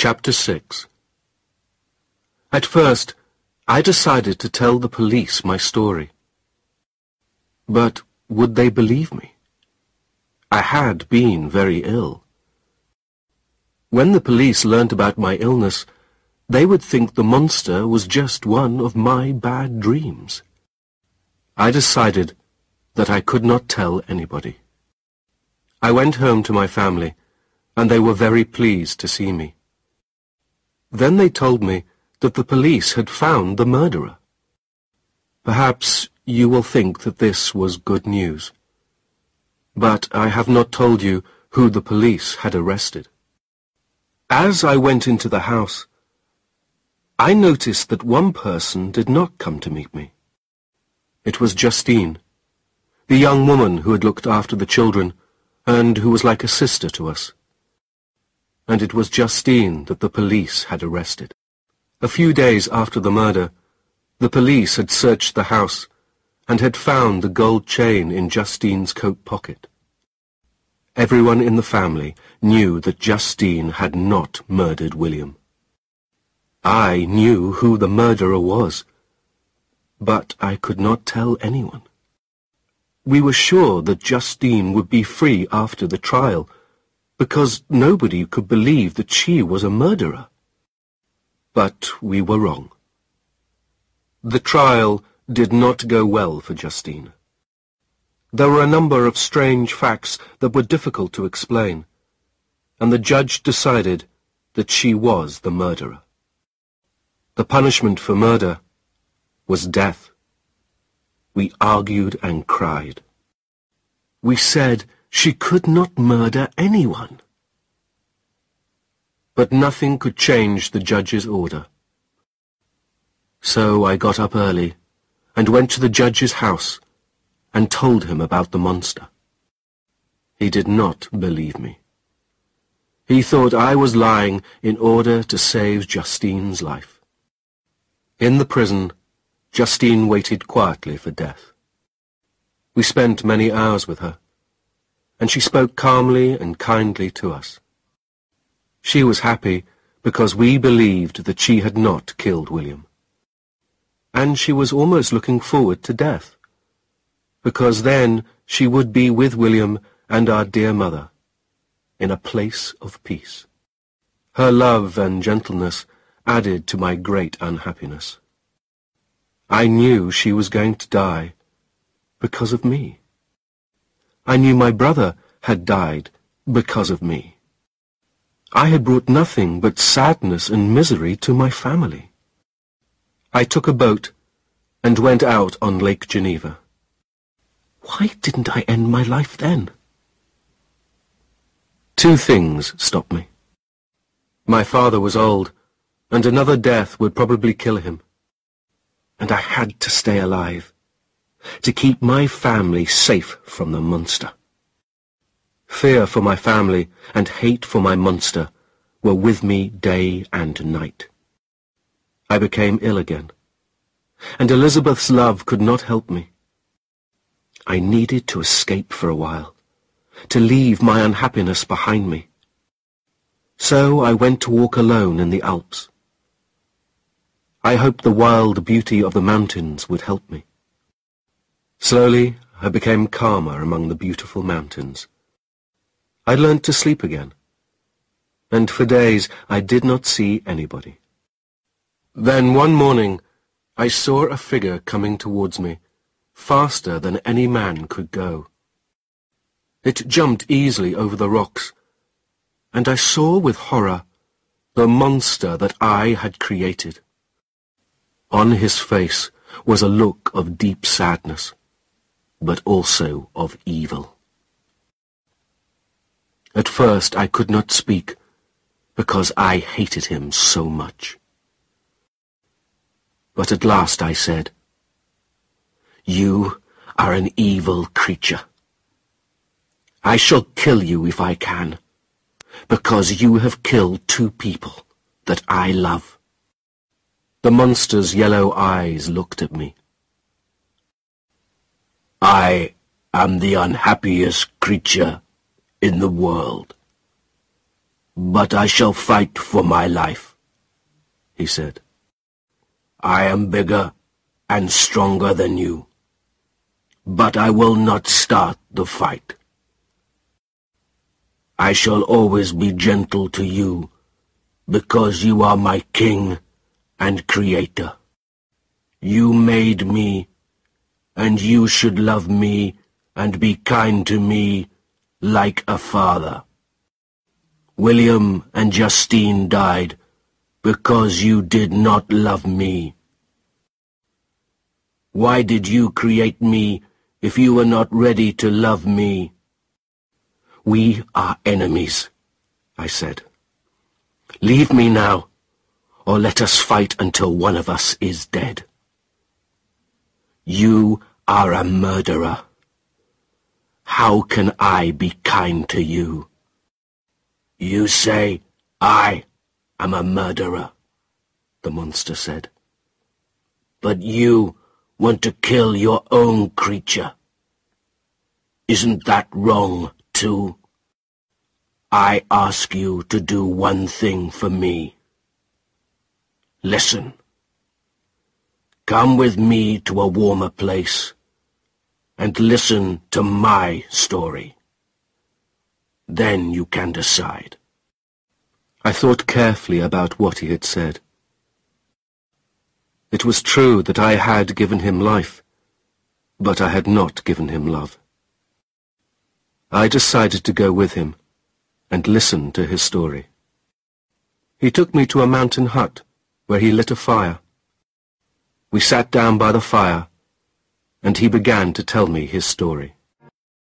Chapter 6 At first, I decided to tell the police my story. But would they believe me? I had been very ill. When the police learnt about my illness, they would think the monster was just one of my bad dreams. I decided that I could not tell anybody. I went home to my family, and they were very pleased to see me. Then they told me that the police had found the murderer. Perhaps you will think that this was good news. But I have not told you who the police had arrested. As I went into the house, I noticed that one person did not come to meet me. It was Justine, the young woman who had looked after the children and who was like a sister to us and it was Justine that the police had arrested. A few days after the murder, the police had searched the house and had found the gold chain in Justine's coat pocket. Everyone in the family knew that Justine had not murdered William. I knew who the murderer was, but I could not tell anyone. We were sure that Justine would be free after the trial, because nobody could believe that she was a murderer. But we were wrong. The trial did not go well for Justine. There were a number of strange facts that were difficult to explain, and the judge decided that she was the murderer. The punishment for murder was death. We argued and cried. We said she could not murder anyone. But nothing could change the judge's order. So I got up early and went to the judge's house and told him about the monster. He did not believe me. He thought I was lying in order to save Justine's life. In the prison, Justine waited quietly for death. We spent many hours with her and she spoke calmly and kindly to us. She was happy because we believed that she had not killed William. And she was almost looking forward to death, because then she would be with William and our dear mother, in a place of peace. Her love and gentleness added to my great unhappiness. I knew she was going to die because of me. I knew my brother had died because of me. I had brought nothing but sadness and misery to my family. I took a boat and went out on Lake Geneva. Why didn't I end my life then? Two things stopped me. My father was old, and another death would probably kill him. And I had to stay alive to keep my family safe from the monster. Fear for my family and hate for my monster were with me day and night. I became ill again, and Elizabeth's love could not help me. I needed to escape for a while, to leave my unhappiness behind me. So I went to walk alone in the Alps. I hoped the wild beauty of the mountains would help me. Slowly, I became calmer among the beautiful mountains. I learned to sleep again, and for days I did not see anybody. Then one morning, I saw a figure coming towards me, faster than any man could go. It jumped easily over the rocks, and I saw with horror the monster that I had created. On his face was a look of deep sadness but also of evil. At first I could not speak, because I hated him so much. But at last I said, You are an evil creature. I shall kill you if I can, because you have killed two people that I love. The monster's yellow eyes looked at me. I am the unhappiest creature in the world. But I shall fight for my life, he said. I am bigger and stronger than you, but I will not start the fight. I shall always be gentle to you, because you are my king and creator. You made me, and you should love me and be kind to me like a father. William and Justine died because you did not love me. Why did you create me if you were not ready to love me? We are enemies, I said. Leave me now, or let us fight until one of us is dead. You are a murderer. How can I be kind to you? You say I am a murderer, the monster said. But you want to kill your own creature. Isn't that wrong, too? I ask you to do one thing for me. Listen. Come with me to a warmer place and listen to my story. Then you can decide. I thought carefully about what he had said. It was true that I had given him life, but I had not given him love. I decided to go with him and listen to his story. He took me to a mountain hut where he lit a fire. We sat down by the fire, and he began to tell me his story.